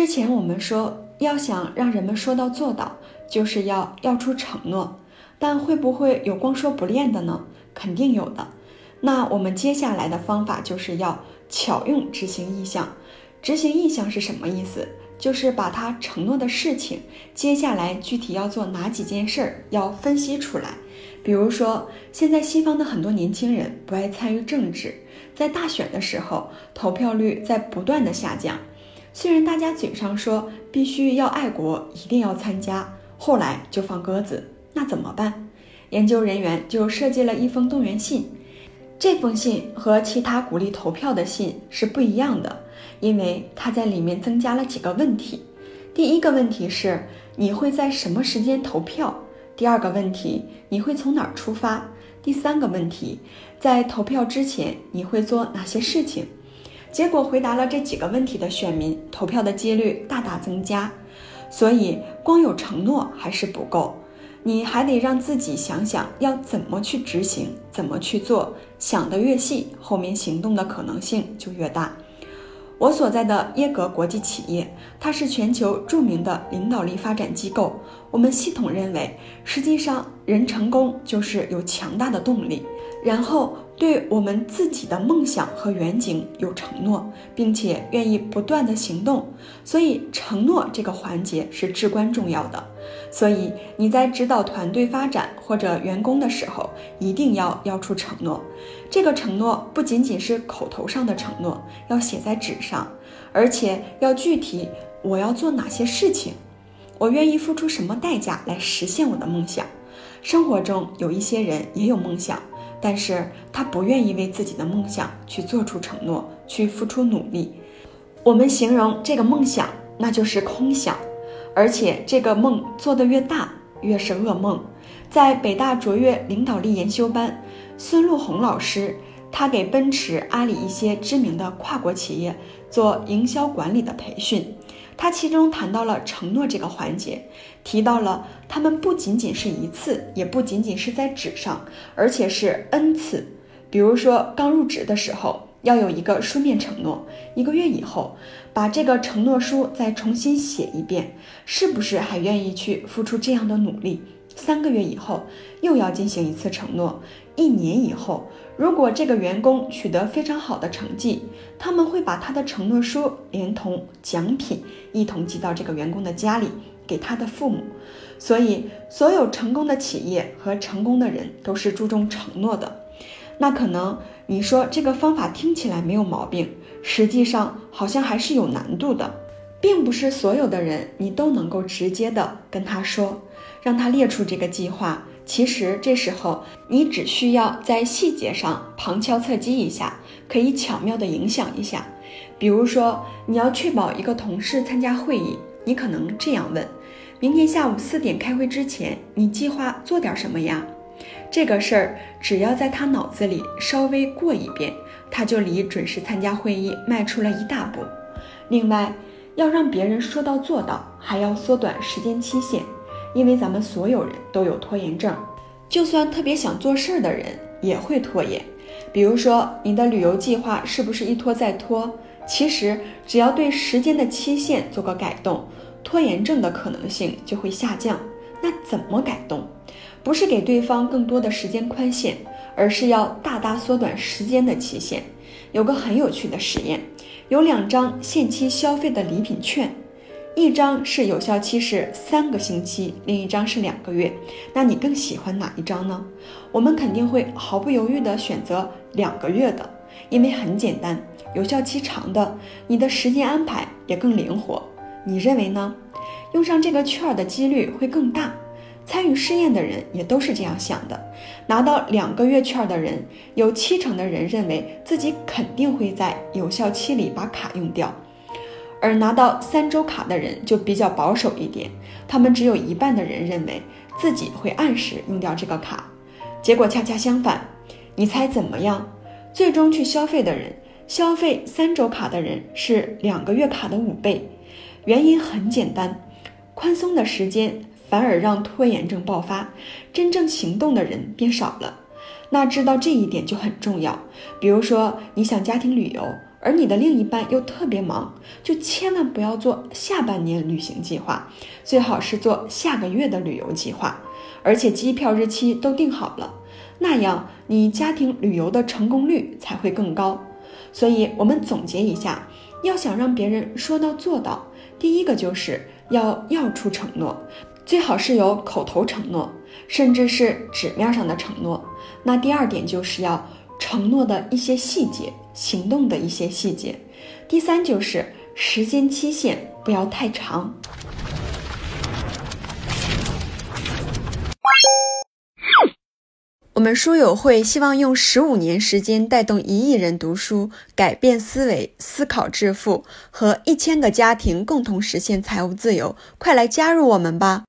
之前我们说，要想让人们说到做到，就是要要出承诺。但会不会有光说不练的呢？肯定有的。那我们接下来的方法就是要巧用执行意向。执行意向是什么意思？就是把他承诺的事情，接下来具体要做哪几件事儿，要分析出来。比如说，现在西方的很多年轻人不爱参与政治，在大选的时候，投票率在不断的下降。虽然大家嘴上说必须要爱国，一定要参加，后来就放鸽子，那怎么办？研究人员就设计了一封动员信。这封信和其他鼓励投票的信是不一样的，因为它在里面增加了几个问题。第一个问题是你会在什么时间投票？第二个问题你会从哪儿出发？第三个问题在投票之前你会做哪些事情？结果回答了这几个问题的选民，投票的几率大大增加。所以光有承诺还是不够，你还得让自己想想要怎么去执行，怎么去做。想得越细，后面行动的可能性就越大。我所在的耶格国际企业，它是全球著名的领导力发展机构。我们系统认为，实际上人成功就是有强大的动力，然后。对我们自己的梦想和远景有承诺，并且愿意不断的行动，所以承诺这个环节是至关重要的。所以你在指导团队发展或者员工的时候，一定要要出承诺。这个承诺不仅仅是口头上的承诺，要写在纸上，而且要具体。我要做哪些事情？我愿意付出什么代价来实现我的梦想？生活中有一些人也有梦想。但是他不愿意为自己的梦想去做出承诺，去付出努力。我们形容这个梦想，那就是空想，而且这个梦做得越大，越是噩梦。在北大卓越领导力研修班，孙路红老师，他给奔驰、阿里一些知名的跨国企业做营销管理的培训。他其中谈到了承诺这个环节，提到了他们不仅仅是一次，也不仅仅是在纸上，而且是 n 次。比如说，刚入职的时候要有一个书面承诺，一个月以后把这个承诺书再重新写一遍，是不是还愿意去付出这样的努力？三个月以后又要进行一次承诺，一年以后。如果这个员工取得非常好的成绩，他们会把他的承诺书连同奖品一同寄到这个员工的家里，给他的父母。所以，所有成功的企业和成功的人都是注重承诺的。那可能你说这个方法听起来没有毛病，实际上好像还是有难度的，并不是所有的人你都能够直接的跟他说，让他列出这个计划。其实这时候，你只需要在细节上旁敲侧击一下，可以巧妙的影响一下。比如说，你要确保一个同事参加会议，你可能这样问：明天下午四点开会之前，你计划做点什么呀？这个事儿只要在他脑子里稍微过一遍，他就离准时参加会议迈出了一大步。另外，要让别人说到做到，还要缩短时间期限。因为咱们所有人都有拖延症，就算特别想做事儿的人也会拖延。比如说，你的旅游计划是不是一拖再拖？其实只要对时间的期限做个改动，拖延症的可能性就会下降。那怎么改动？不是给对方更多的时间宽限，而是要大大缩短时间的期限。有个很有趣的实验，有两张限期消费的礼品券。一张是有效期是三个星期，另一张是两个月。那你更喜欢哪一张呢？我们肯定会毫不犹豫地选择两个月的，因为很简单，有效期长的，你的时间安排也更灵活。你认为呢？用上这个券的几率会更大。参与试验的人也都是这样想的。拿到两个月券的人，有七成的人认为自己肯定会在有效期里把卡用掉。而拿到三周卡的人就比较保守一点，他们只有一半的人认为自己会按时用掉这个卡，结果恰恰相反。你猜怎么样？最终去消费的人，消费三周卡的人是两个月卡的五倍。原因很简单，宽松的时间反而让拖延症爆发，真正行动的人变少了。那知道这一点就很重要。比如说，你想家庭旅游。而你的另一半又特别忙，就千万不要做下半年旅行计划，最好是做下个月的旅游计划，而且机票日期都定好了，那样你家庭旅游的成功率才会更高。所以，我们总结一下，要想让别人说到做到，第一个就是要要出承诺，最好是有口头承诺，甚至是纸面上的承诺。那第二点就是要承诺的一些细节。行动的一些细节，第三就是时间期限不要太长。我们书友会希望用十五年时间带动一亿人读书，改变思维，思考致富，和一千个家庭共同实现财务自由。快来加入我们吧！